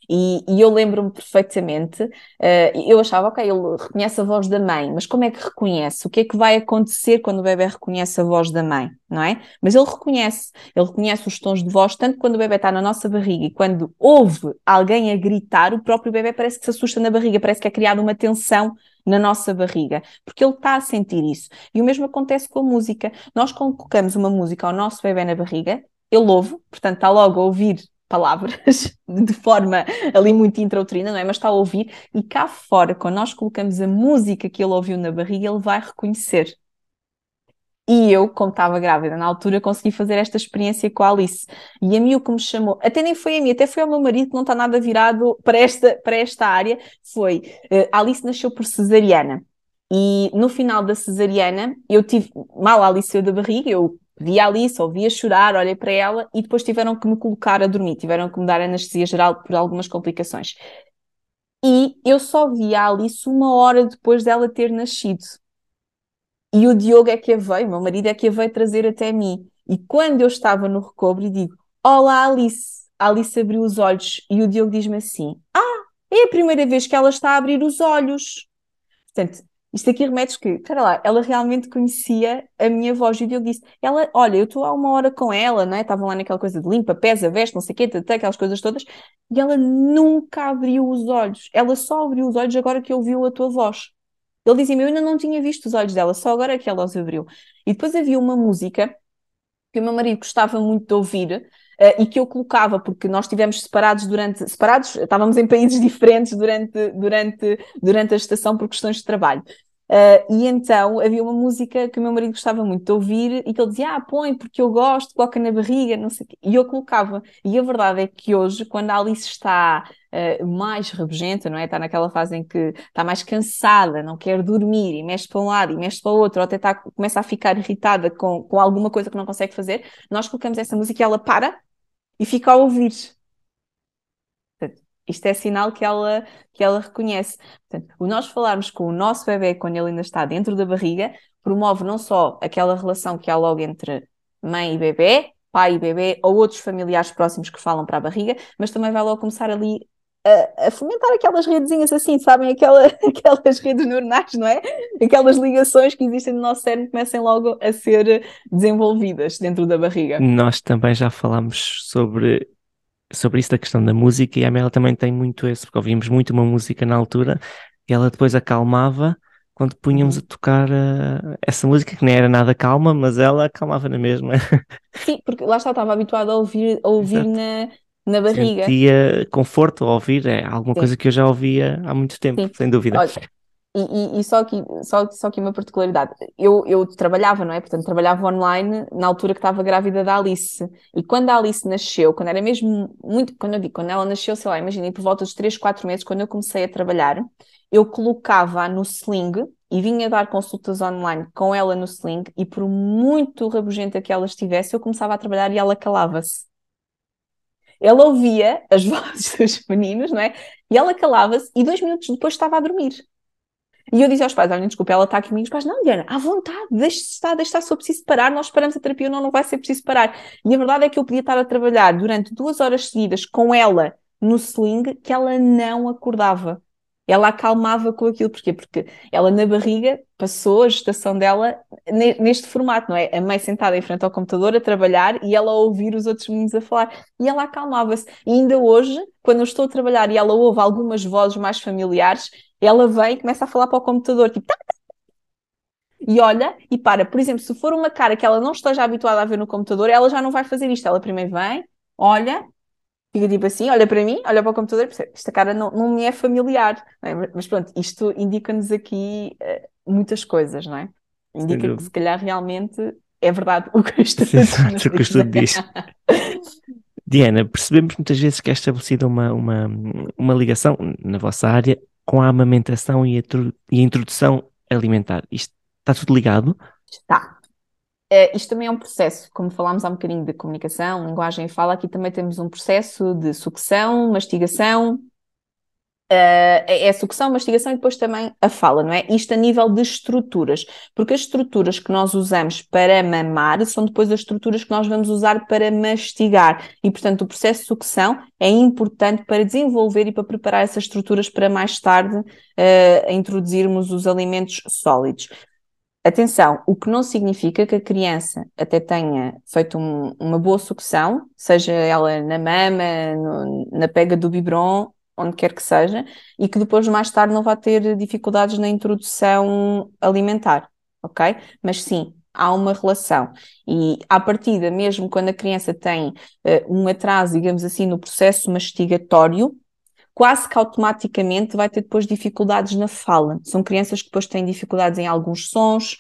E, e eu lembro-me perfeitamente, uh, eu achava, ok, ele reconhece a voz da mãe, mas como é que reconhece? O que é que vai acontecer quando o bebê reconhece a voz da mãe, não é? Mas ele reconhece, ele reconhece os tons de voz, tanto quando o bebê está na nossa barriga e quando ouve alguém a gritar, o próprio bebê parece que se assusta na barriga, parece que é criada uma tensão na nossa barriga, porque ele está a sentir isso. E o mesmo acontece com a música. Nós colocamos uma música ao nosso bebê na barriga, ele ouve, portanto está logo a ouvir palavras de forma ali muito intrauterina, não é? Mas está a ouvir e cá fora, quando nós colocamos a música que ele ouviu na barriga, ele vai reconhecer. E eu, como estava grávida na altura, consegui fazer esta experiência com a Alice. E a mim o que me chamou, até nem foi a mim, até foi ao meu marido que não está nada virado para esta, para esta área, foi uh, Alice nasceu por cesariana. E no final da cesariana, eu tive, mal a Alice da barriga, eu vi a Alice, ouvia chorar, olhei para ela e depois tiveram que me colocar a dormir, tiveram que me dar anestesia geral por algumas complicações. E eu só vi a Alice uma hora depois dela ter nascido. E o Diogo é que a veio, meu marido é que a veio trazer até mim. E quando eu estava no recobro digo: Olá, Alice. A Alice abriu os olhos e o Diogo diz-me assim: Ah, é a primeira vez que ela está a abrir os olhos. Portanto, isto aqui remete que, espera lá, ela realmente conhecia a minha voz. E Diogo disse: Ela, olha, eu estou há uma hora com ela, não é? Estavam lá naquela coisa de limpa, pesa, veste, não sei o quê, aquelas coisas todas. E ela nunca abriu os olhos. Ela só abriu os olhos agora que ouviu a tua voz. Ele dizia-me: Eu ainda não tinha visto os olhos dela, só agora que ela os abriu. E depois havia uma música que o meu marido gostava muito de ouvir. Uh, e que eu colocava, porque nós estivemos separados durante, separados, estávamos em países diferentes durante, durante, durante a estação por questões de trabalho. Uh, e então havia uma música que o meu marido gostava muito de ouvir e que ele dizia: Ah, põe, porque eu gosto, coloca na barriga, não sei o quê. E eu colocava. E a verdade é que hoje, quando a Alice está uh, mais rabugenta, não é? Está naquela fase em que está mais cansada, não quer dormir e mexe para um lado e mexe para o outro, ou até está, começa a ficar irritada com, com alguma coisa que não consegue fazer, nós colocamos essa música e ela para e fica a ouvir. Isto é sinal que ela, que ela reconhece. Portanto, o nós falarmos com o nosso bebê quando ele ainda está dentro da barriga promove não só aquela relação que há logo entre mãe e bebê, pai e bebê ou outros familiares próximos que falam para a barriga, mas também vai logo começar ali a, a, fomentar aquelas redezinhas assim, sabem? Aquela, aquelas redes neuronais, não é? Aquelas ligações que existem no nosso cérebro comecem logo a ser desenvolvidas dentro da barriga. Nós também já falámos sobre sobre isso da questão da música e a Amélia também tem muito esse, porque ouvimos muito uma música na altura e ela depois acalmava quando punhamos a tocar uh, essa música que nem era nada calma, mas ela acalmava na mesma. Sim, porque lá está, estava habituada a ouvir, a ouvir na, na barriga. Sentia conforto ao ouvir, é alguma Sim. coisa que eu já ouvia há muito tempo, Sim. sem dúvida. Olha, e, e, e, só aqui, só, só aqui uma particularidade. Eu, eu trabalhava, não é? Portanto, trabalhava online na altura que estava grávida da Alice. E quando a Alice nasceu, quando era mesmo muito, quando eu digo, quando ela nasceu, sei lá, imaginei por volta dos 3, 4 meses, quando eu comecei a trabalhar, eu colocava no sling e vinha dar consultas online com ela no sling e por muito rabugenta que ela estivesse, eu começava a trabalhar e ela calava-se. Ela ouvia as vozes dos meninos, não é? E ela calava-se e dois minutos depois estava a dormir. E eu disse aos pais: olha, desculpa, ela está aqui comigo. Os pais, não, Diana, à vontade, deixe estar, deixe estar, se eu preciso parar, nós paramos a terapia, não, não vai ser preciso parar. E a verdade é que eu podia estar a trabalhar durante duas horas seguidas com ela no sling, que ela não acordava. Ela acalmava com aquilo, porquê? Porque ela na barriga passou a gestação dela neste formato, não é? A mãe sentada em frente ao computador a trabalhar e ela a ouvir os outros meninos a falar. E ela acalmava-se. E ainda hoje, quando eu estou a trabalhar e ela ouve algumas vozes mais familiares, ela vem e começa a falar para o computador, tipo, tá, tá, tá. e olha e para. Por exemplo, se for uma cara que ela não esteja habituada a ver no computador, ela já não vai fazer isto. Ela primeiro vem, olha, fica tipo assim, olha para mim, olha para o computador e percebe, esta cara não, não me é familiar. É? Mas pronto, isto indica-nos aqui uh, muitas coisas, não é? Indica que se calhar realmente é verdade o que o estudo, Exato, o que o estudo diz. Diana, percebemos muitas vezes que é estabelecida uma, uma, uma ligação na vossa área com a amamentação e a, e a introdução alimentar. Isto está tudo ligado? Está. Uh, isto também é um processo, como falámos há um bocadinho de comunicação, linguagem e fala, aqui também temos um processo de sucção, mastigação, Uh, é a sucção, mastigação e depois também a fala, não é? Isto a nível de estruturas, porque as estruturas que nós usamos para mamar são depois as estruturas que nós vamos usar para mastigar e, portanto, o processo de sucção é importante para desenvolver e para preparar essas estruturas para mais tarde uh, introduzirmos os alimentos sólidos. Atenção, o que não significa que a criança até tenha feito um, uma boa sucção, seja ela na mama, no, na pega do biberon onde quer que seja, e que depois mais tarde não vá ter dificuldades na introdução alimentar, ok? Mas sim, há uma relação. E à partida, mesmo quando a criança tem uh, um atraso, digamos assim, no processo mastigatório, quase que automaticamente vai ter depois dificuldades na fala. São crianças que depois têm dificuldades em alguns sons,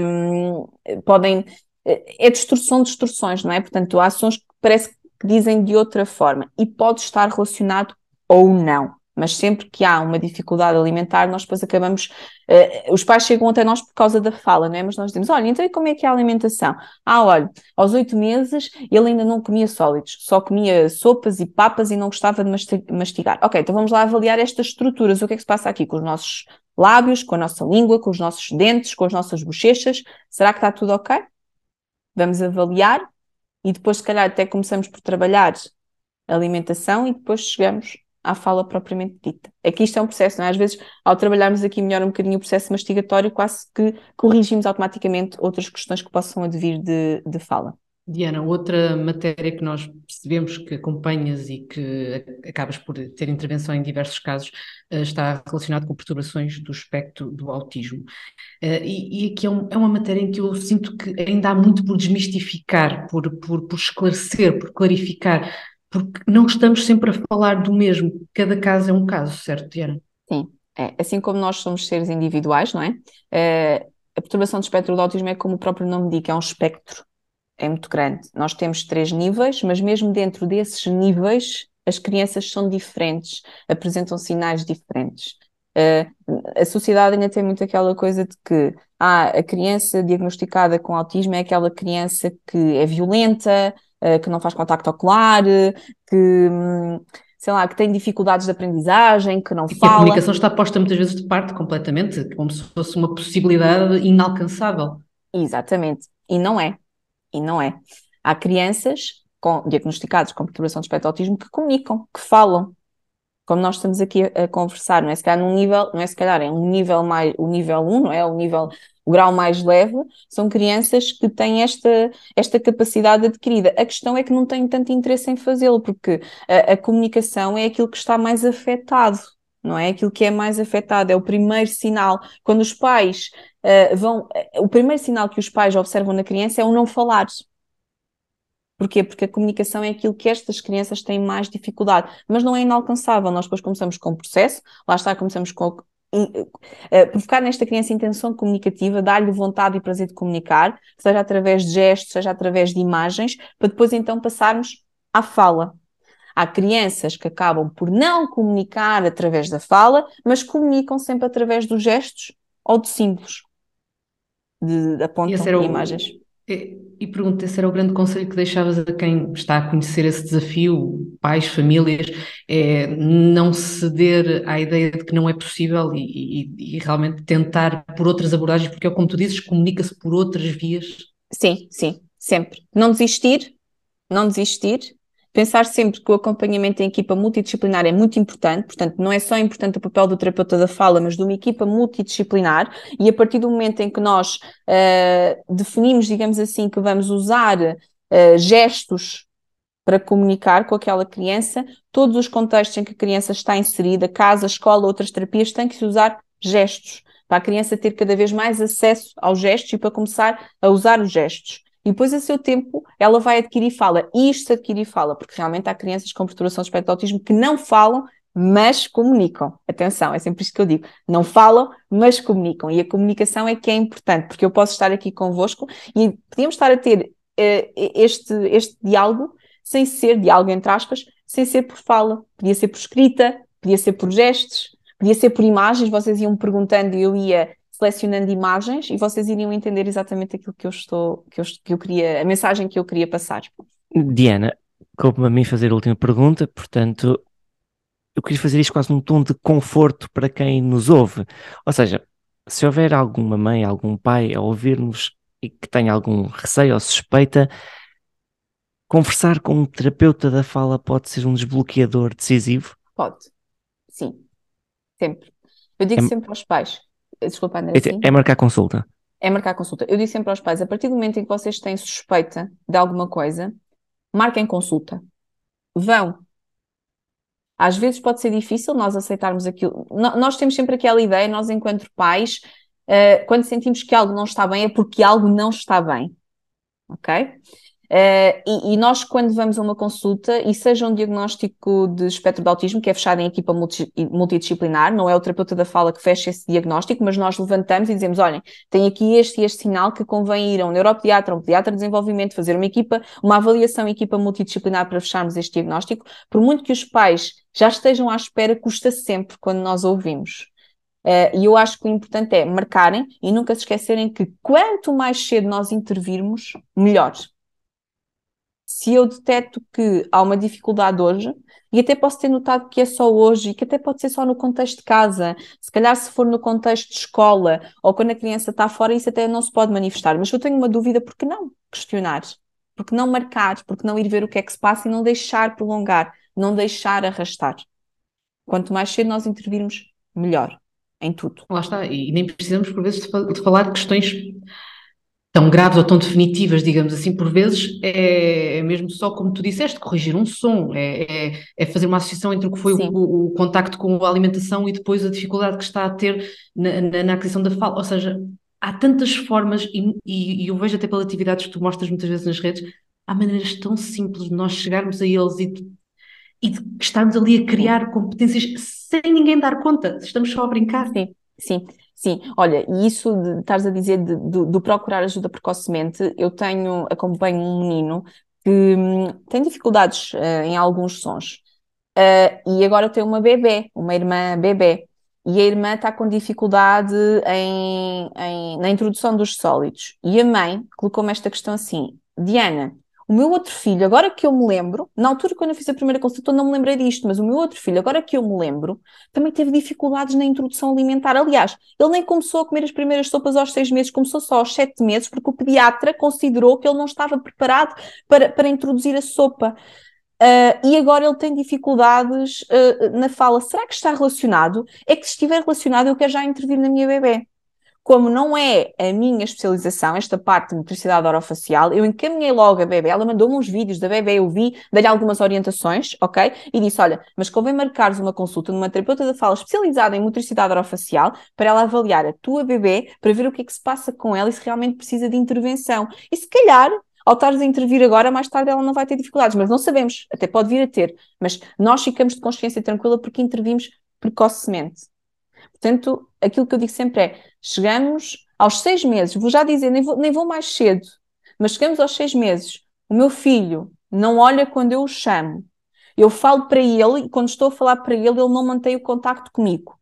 um, podem. Eh, é distorção de distorções, não é? Portanto, há sons que parece que dizem de outra forma e pode estar relacionado ou não. Mas sempre que há uma dificuldade alimentar, nós depois acabamos. Uh, os pais chegam até nós por causa da fala, não é? Mas nós dizemos: olha, então e como é que é a alimentação? Ah, olha, aos oito meses ele ainda não comia sólidos, só comia sopas e papas e não gostava de mastigar. Ok, então vamos lá avaliar estas estruturas. O que é que se passa aqui com os nossos lábios, com a nossa língua, com os nossos dentes, com as nossas bochechas? Será que está tudo ok? Vamos avaliar e depois, se calhar, até começamos por trabalhar alimentação e depois chegamos à fala propriamente dita. É que isto é um processo, não é? Às vezes, ao trabalharmos aqui melhor um bocadinho o processo mastigatório, quase que corrigimos automaticamente outras questões que possam advir de, de fala. Diana, outra matéria que nós percebemos que acompanhas e que acabas por ter intervenção em diversos casos eh, está relacionado com perturbações do espectro do autismo. Eh, e, aqui é, é, uma matéria em que eu sinto que ainda há muito por desmistificar, por, por, por esclarecer, por clarificar, porque não estamos sempre a falar do mesmo, cada caso é um caso, certo, Diana? Sim, é. assim como nós somos seres individuais, não é? é a perturbação do espectro do autismo é como o próprio nome diz, é um espectro, é muito grande. Nós temos três níveis, mas mesmo dentro desses níveis, as crianças são diferentes, apresentam sinais diferentes. Uh, a sociedade ainda tem muito aquela coisa de que ah, a criança diagnosticada com autismo é aquela criança que é violenta, uh, que não faz contacto ocular, que, hum, sei lá, que tem dificuldades de aprendizagem, que não e fala. a comunicação está posta muitas vezes de parte completamente, como se fosse uma possibilidade inalcançável. Exatamente. E não é. E não é. Há crianças com, diagnosticadas com perturbação de espectro autismo que comunicam, que falam, como nós estamos aqui a, a, conversar, não é se calhar num nível, não é se calhar, é um nível mais, o nível 1, não é? O nível, o grau mais leve, são crianças que têm esta, esta capacidade adquirida. A questão é que não têm tanto interesse em fazê-lo, porque a, a comunicação é aquilo que está mais afetado não é? Aquilo que é mais afetado, é o primeiro sinal. Quando os pais uh, vão. Uh, o primeiro sinal que os pais observam na criança é o não falar. Porquê? Porque a comunicação é aquilo que estas crianças têm mais dificuldade, mas não é inalcançável. Nós depois começamos com o processo, lá está, começamos com provocar nesta criança intenção comunicativa, dar-lhe vontade e prazer de comunicar, seja através de gestos, seja através de imagens, para depois então passarmos à fala. Há crianças que acabam por não comunicar através da fala, mas comunicam sempre através dos gestos ou de símbolos, de, de apontam imagens. E, e pergunto se era o grande conselho que deixavas a quem está a conhecer esse desafio, pais, famílias, é não ceder à ideia de que não é possível e, e, e realmente tentar por outras abordagens, porque é como tu dizes, comunica-se por outras vias. Sim, sim, sempre. Não desistir, não desistir, Pensar sempre que o acompanhamento em equipa multidisciplinar é muito importante, portanto, não é só importante o papel do terapeuta da fala, mas de uma equipa multidisciplinar, e a partir do momento em que nós uh, definimos, digamos assim, que vamos usar uh, gestos para comunicar com aquela criança, todos os contextos em que a criança está inserida, casa, escola, outras terapias, têm que se usar gestos, para a criança ter cada vez mais acesso aos gestos e para começar a usar os gestos. E depois, a seu tempo, ela vai adquirir fala. Isto adquirir fala, porque realmente há crianças com perturbação de espectro de autismo que não falam, mas comunicam. Atenção, é sempre isto que eu digo. Não falam, mas comunicam. E a comunicação é que é importante, porque eu posso estar aqui convosco e podíamos estar a ter uh, este, este diálogo sem ser diálogo, entre aspas, sem ser por fala. Podia ser por escrita, podia ser por gestos, podia ser por imagens. Vocês iam perguntando e eu ia selecionando imagens e vocês iriam entender exatamente aquilo que eu estou, que eu, que eu queria, a mensagem que eu queria passar. Diana, coube-me a mim fazer a última pergunta, portanto, eu queria fazer isto quase num tom de conforto para quem nos ouve. Ou seja, se houver alguma mãe, algum pai a ouvir-nos e que tenha algum receio ou suspeita, conversar com um terapeuta da fala pode ser um desbloqueador decisivo? Pode, sim, sempre. Eu digo É- sempre aos pais, desculpa, André, É, sim? é marcar consulta. É marcar consulta. Eu digo sempre aos pais, a partir do momento em que vocês têm suspeita de alguma coisa, marquem consulta. Vão. Às vezes pode ser difícil nós aceitarmos aquilo. No- Nós temos sempre aquela ideia, nós enquanto pais, eh, quando sentimos que algo não está bem, é porque algo não está bem. Ok? Eh, e, e nós, quando vamos a uma consulta, e seja um diagnóstico de espectro de autismo, que é fechado em equipa multi- multidisciplinar, não é o terapeuta da fala que fecha esse diagnóstico, mas nós levantamos e dizemos: olhem, tem aqui este e este sinal que convém ir a um neuropediatra, um pediatra de desenvolvimento, fazer uma equipa, uma avaliação em equipa multidisciplinar para fecharmos este diagnóstico. Por muito que os pais já estejam à espera, custa sempre quando nós ouvimos. Eh, E eu acho que o importante é marcarem e nunca se esquecerem que quanto mais cedo nós intervirmos, melhor. Se eu detecto que há uma dificuldade hoje, e até posso ter notado que é só hoje, e que até pode ser só no contexto de casa, se calhar se for no contexto de escola, ou quando a criança está fora, isso até não se pode manifestar. Mas se eu tenho uma dúvida, por que não questionar? Por que não marcar? Por que não ir ver o que é que se passa e não deixar prolongar, não deixar arrastar? Quanto mais cedo nós intervirmos, melhor, em tudo. Lá está, e nem precisamos por vezes de, fa- de falar de questões tão graves ou tão definitivas, digamos assim, por vezes é, é mesmo só como tu disseste, corrigir um som, é, é, é fazer uma associação entre o que foi o, o contacto com a alimentação e depois a dificuldade que está a ter na, na, na aquisição da fala, ou seja, há tantas formas e, e, e eu vejo até pelas atividades que tu mostras muitas vezes nas redes, há maneiras tão simples de nós chegarmos a eles e de, e de estarmos ali a criar competências sem ninguém dar conta, estamos só a brincar. Sim, sim, sim. Olha, e isso de estares a dizer de, do, do procurar ajuda precocemente, eu tenho, acompanho um menino que hum, tem dificuldades eh, em alguns sons. Eh, e agora tem uma bebé, uma irmã bebé. E a irmã está com dificuldade em, em- na introdução dos sólidos. E a mãe colocou-me esta questão assim: Diana, o meu outro filho, agora que eu me lembro, na altura quando eu fiz a primeira consulta, não me lembrei disto, mas o meu outro filho, agora que eu me lembro, também teve dificuldades na introdução alimentar. Aliás, ele nem começou a comer as primeiras sopas aos seis meses, começou só aos sete meses, porque o pediatra considerou que ele não estava preparado para, para introduzir a sopa. Ah, e agora ele tem dificuldades ah, na fala. Será que está relacionado? É que se estiver relacionado, eu quero já intervir na minha bebê. Como não é a minha especialização, esta parte de motricidade orofacial, eu encaminhei logo a bebê. Ela mandou-me uns vídeos da bebê, eu vi, dei-lhe algumas orientações, ok? E disse: Olha, mas convém marcares uma consulta numa terapeuta da fala especializada em motricidade orofacial para ela avaliar a tua bebê, para ver o que é que se passa com ela e se realmente precisa de intervenção. E se calhar ao estares a intervir agora, mais tarde ela não vai ter dificuldades, mas não sabemos, até pode vir a ter, mas nós ficamos de consciência tranquila porque intervimos precocemente. Portanto, aquilo que eu digo sempre é: chegamos aos seis meses, vou já dizer, nem vou, nem vou mais cedo, mas chegamos aos seis meses, o meu filho não olha quando eu o chamo, eu falo para ele e quando estou a falar para ele, ele não mantém o contacto comigo,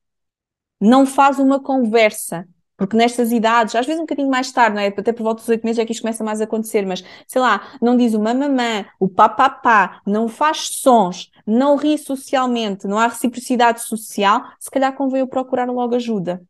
não faz uma conversa. Porque nestas idades, às vezes um bocadinho mais tarde, não é? até por volta dos oito meses é que isto começa mais a acontecer, mas sei lá, não diz o mamamã, o papapá, não faz sons, não ri socialmente, não há reciprocidade social, se calhar convém eu procurar logo ajuda.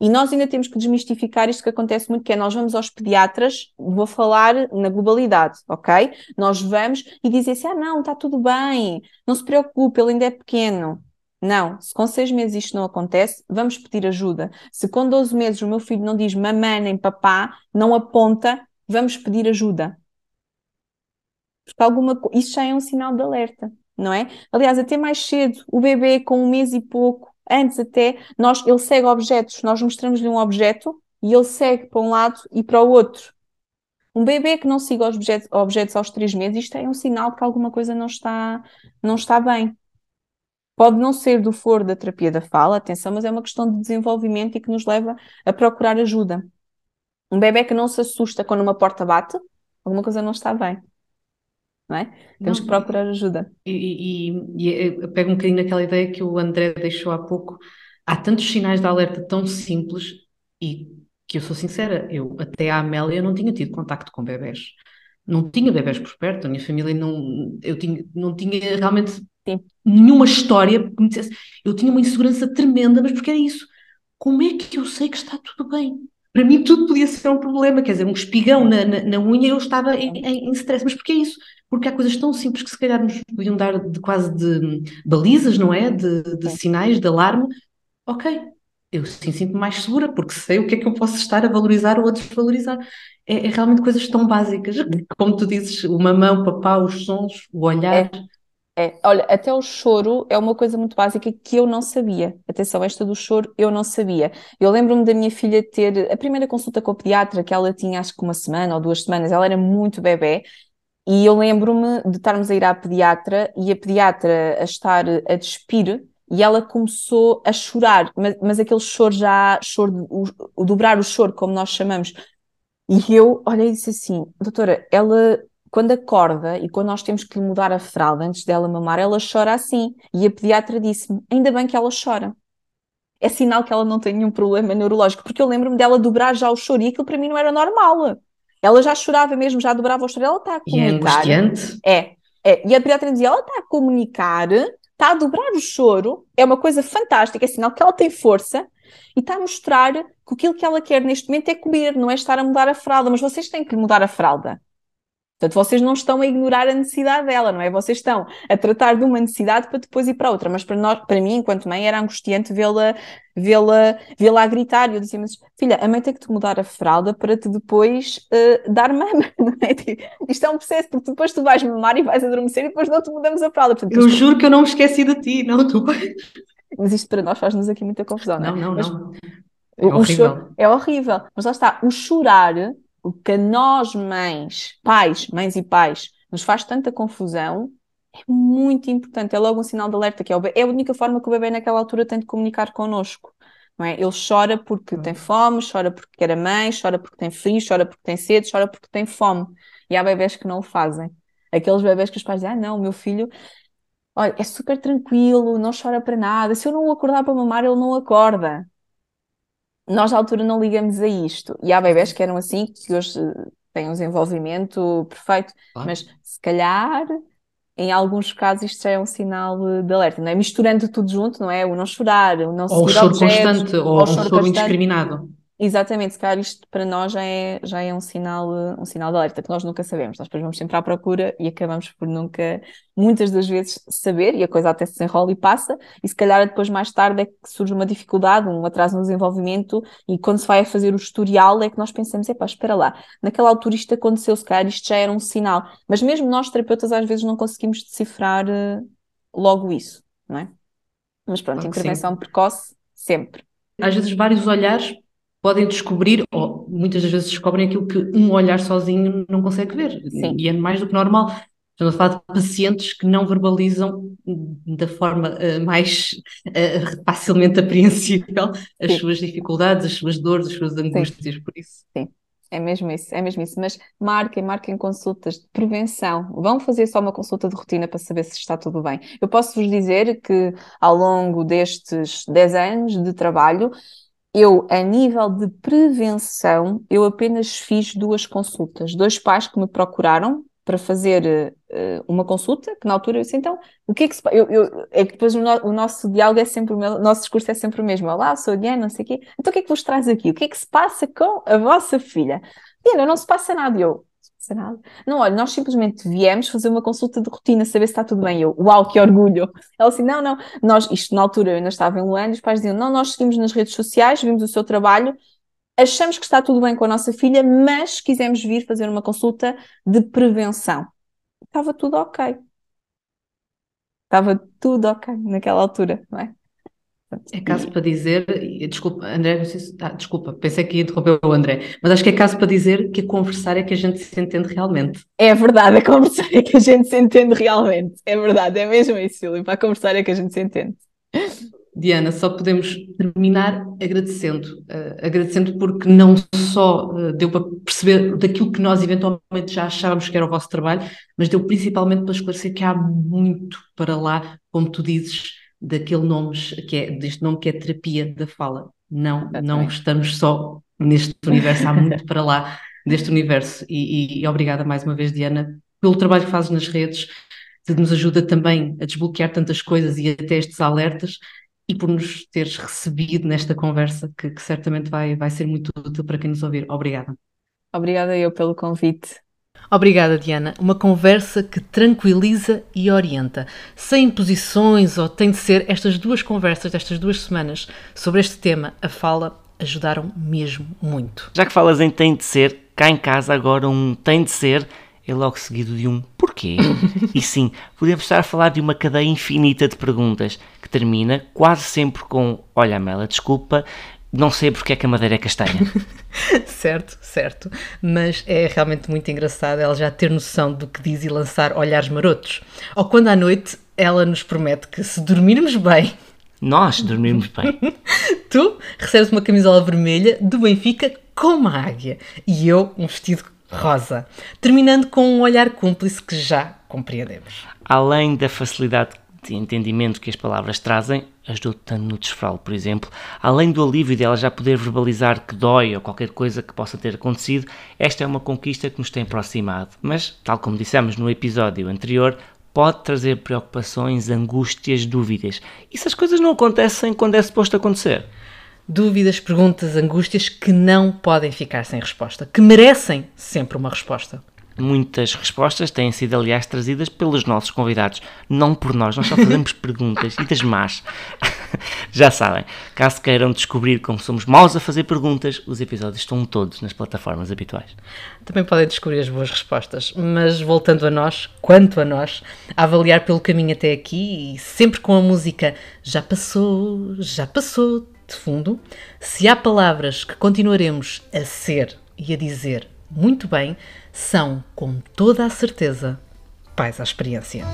E nós ainda temos que desmistificar isto que acontece muito, que é nós vamos aos pediatras, vou falar na globalidade, ok? Nós vamos e dizem assim, ah não, está tudo bem, não se preocupe, ele ainda é pequeno. Não, se com seis meses isto não acontece, vamos pedir ajuda. Se com 12 meses o meu filho não diz mamãe nem papá, não aponta, vamos pedir ajuda. Porque alguma isso já é um sinal de alerta, não é? Aliás, até mais cedo, o bebê com um mês e pouco, antes até, nós, ele segue objetos, nós mostramos-lhe um objeto e ele segue para um lado e para o outro. Um bebê que não siga os objetos, objetos aos três meses, isto é um sinal de que alguma coisa não está, não está bem. Pode não ser do foro da terapia da fala, atenção, mas é uma questão de desenvolvimento e que nos leva a procurar ajuda. Um bebê que não se assusta quando uma porta bate, alguma coisa não está bem. Não é? Temos Não, que procurar ajuda. E, e, e eu pego um bocadinho naquela ideia que o André deixou há pouco. Há tantos sinais de alerta tão simples e que eu sou sincera, eu até à Amélia não tinha tido contacto com bebés. Não tinha bebés por perto, a minha família não, eu tinha, não tinha realmente Sim. nenhuma história que me dissesse. Eu tinha uma insegurança tremenda, mas porque era isso. Como é que eu sei que está tudo bem? Para mim tudo podia ser um problema, quer dizer, um espigão na, na, na unha eu estava em, em, em stress, mas porquê isso? Porque há coisas tão simples que se calhar nos podiam dar de, quase de balizas, não é? De, de sinais, de alarme. Ok, eu sim sinto-me mais segura, porque sei o que é que eu posso estar a valorizar ou a desvalorizar. É, é realmente coisas tão básicas, como tu dizes, o mamão, o papá, os sons, o olhar. É, é. Olha, até o choro é uma coisa muito básica que eu não sabia. Atenção, esta do choro eu não sabia. Eu lembro-me da minha filha ter a primeira consulta com o pediatra, que ela tinha acho que uma semana ou duas semanas, ela era muito bebê, e eu lembro-me de estarmos a ir à pediatra e a pediatra a estar a despir e ela começou a chorar, mas, mas aquele choro já, choro, o, o, dobrar o choro, como nós chamamos. E eu olhei e disse assim, doutora, ela quando acorda e quando nós temos que lhe mudar a fralda antes dela mamar, ela chora assim. E a pediatra disse-me, ainda bem que ela chora. É sinal que ela não tem nenhum problema neurológico, porque eu lembro-me dela dobrar já o choro e aquilo para mim não era normal. Ela já chorava mesmo, já dobrava o choro, ela está a comunicar. E é angustiante. É, é. E a pediatra dizia, ela está a comunicar está a dobrar o choro, é uma coisa fantástica, é sinal que ela tem força e está a mostrar que aquilo que ela quer neste momento é comer, não é estar a mudar a fralda, mas vocês têm que mudar a fralda. Portanto, vocês não estão a ignorar a necessidade dela, não é? Vocês estão a tratar de uma necessidade para depois ir para outra. Mas para, nós, para mim, enquanto mãe, era angustiante vê-la vê-la vê-la a gritar. E eu dizia, mas filha, a mãe tem que te mudar a fralda para te depois uh, dar mama, não é? Tipo, isto é um processo, porque depois tu vais mamar e vais adormecer e depois não te mudamos a fralda. Portanto, eu juro que eu não me esqueci de ti, não tu. Mas isto para nós faz-nos aqui muita confusão, não é? Não, não, mas, não. É horrível. Choro, é horrível. Mas lá está, o chorar o que a nós, mães, pais, mães e pais, nos faz tanta confusão, é muito importante. É logo um sinal de alerta, que é, é a única forma que o bebê naquela altura tem de comunicar connosco. Não é? Ele chora porque tem fome, chora porque quer a mãe, chora porque tem frio, chora porque tem sede, chora porque tem fome. E há bebés que não o fazem. Aqueles bebés que os pais dizem, ah não, o meu filho olha, é super tranquilo, não chora para nada. Se eu não o acordar para mamar, ele não acorda nós à altura não ligamos a isto. E há bebés que eram assim, que hoje têm um desenvolvimento perfeito, claro. mas se calhar em alguns casos isto já é um sinal de alerta, não é? Misturando tudo junto, não é? O não chorar, o não ou o choro objetos, constante, ou, ou um choro, choro indiscriminado. Exatamente, se calhar isto para nós já é, já é um, sinal, um sinal de alerta que nós nunca sabemos. Nós depois vamos sempre à procura e acabamos por nunca, muitas das vezes, saber e a coisa até se enrola e passa. E se calhar depois, mais tarde, é que surge uma dificuldade, um atraso no desenvolvimento. E quando se vai a fazer o historial, é que nós pensamos: epá, espera lá, naquela altura isto aconteceu, se calhar isto já era um sinal. Mas mesmo nós, terapeutas, às vezes não conseguimos decifrar uh, logo isso, não é? Mas pronto, claro intervenção sim. precoce, sempre. Às vezes, vários olhares podem descobrir, ou muitas das vezes descobrem aquilo que um olhar sozinho não consegue ver. Sim. E é mais do que normal. Estamos a falar de pacientes que não verbalizam da forma uh, mais uh, facilmente apreensível as Sim. suas dificuldades, as suas dores, as suas angústias, Sim. por isso. Sim. É mesmo isso, é mesmo isso. Mas marquem, marquem consultas de prevenção. Vão fazer só uma consulta de rotina para saber se está tudo bem. Eu posso vos dizer que ao longo destes 10 anos de trabalho, eu, a nível de prevenção, eu apenas fiz duas consultas. Dois pais que me procuraram para fazer uh, uma consulta, que na altura eu disse, então, o que é que se eu, eu É que depois o, no, o, nosso diálogo é sempre o, meu, o nosso discurso é sempre o mesmo. Olá, sou a Diana, não sei o quê. Então o que é que vos traz aqui? O que é que se passa com a vossa filha? Diana, não se passa nada. Eu, nada. Não, olha, nós simplesmente viemos fazer uma consulta de rotina, saber se está tudo bem. Eu, uau, que orgulho. Ela assim, não, não, nós, isto na altura eu ainda estava em Luanda, os pais diziam, não, nós seguimos nas redes sociais, vimos o seu trabalho, achamos que está tudo bem com a nossa filha, mas quisemos vir fazer uma consulta de prevenção. Estava tudo ok. Estava tudo ok naquela altura, não é? É caso para dizer, desculpa, André, se, ah, desculpa, pensei que ia interromper o André, mas acho que é caso para dizer que a conversar é que a gente se entende realmente. É verdade, a conversar é que a gente se entende realmente. É verdade, é mesmo isso, Filipe, a conversar é que a gente se entende. Diana, só podemos terminar agradecendo, uh, agradecendo porque não só uh, deu para perceber daquilo que nós eventualmente já achávamos que era o vosso trabalho, mas deu principalmente para esclarecer que há muito para lá, como tu dizes, daquele nome que é deste nome que é terapia da fala. Não, não estamos só neste universo, há muito para lá deste universo. E, e, e, obrigada mais uma vez, Diana, pelo trabalho que fazes nas redes. nos ajuda também a desbloquear tantas coisas e até estes alertas e por nos teres recebido nesta conversa, que, que certamente vai, vai ser muito útil para quem nos ouvir. Obrigada. Obrigada eu pelo convite. Obrigada, Diana. Uma conversa que tranquiliza e orienta, sem imposições ou tem de ser. Estas duas conversas destas duas semanas sobre este tema, a fala, ajudaram mesmo muito. Já que falas em tem de ser, cá em casa agora um tem de ser é logo seguido de um porquê. e sim, podemos estar a falar de uma cadeia infinita de perguntas que termina quase sempre com: Olha, Mela, desculpa, não sei porque é que a madeira é castanha. certo, certo. Mas é realmente muito engraçado ela já ter noção do que diz e lançar olhares marotos. Ou quando à noite ela nos promete que se dormirmos bem. Nós dormirmos bem. tu recebes uma camisola vermelha do Benfica com uma águia e eu um vestido rosa, terminando com um olhar cúmplice que já compreendemos. Além da facilidade de entendimento que as palavras trazem, ajudou tanto no desfralo, por exemplo, além do alívio dela já poder verbalizar que dói ou qualquer coisa que possa ter acontecido, esta é uma conquista que nos tem aproximado. Mas, tal como dissemos no episódio anterior, pode trazer preocupações, angústias, dúvidas. E se as coisas não acontecem quando é suposto acontecer? Dúvidas, perguntas, angústias que não podem ficar sem resposta, que merecem sempre uma resposta. Muitas respostas têm sido, aliás, trazidas pelos nossos convidados, não por nós. Nós só fazemos perguntas e das más. Já sabem, caso queiram descobrir como somos maus a fazer perguntas, os episódios estão todos nas plataformas habituais. Também podem descobrir as boas respostas, mas voltando a nós, quanto a nós, a avaliar pelo caminho até aqui e sempre com a música Já passou, já passou de fundo, se há palavras que continuaremos a ser e a dizer muito bem, são, com toda a certeza, pais à experiência.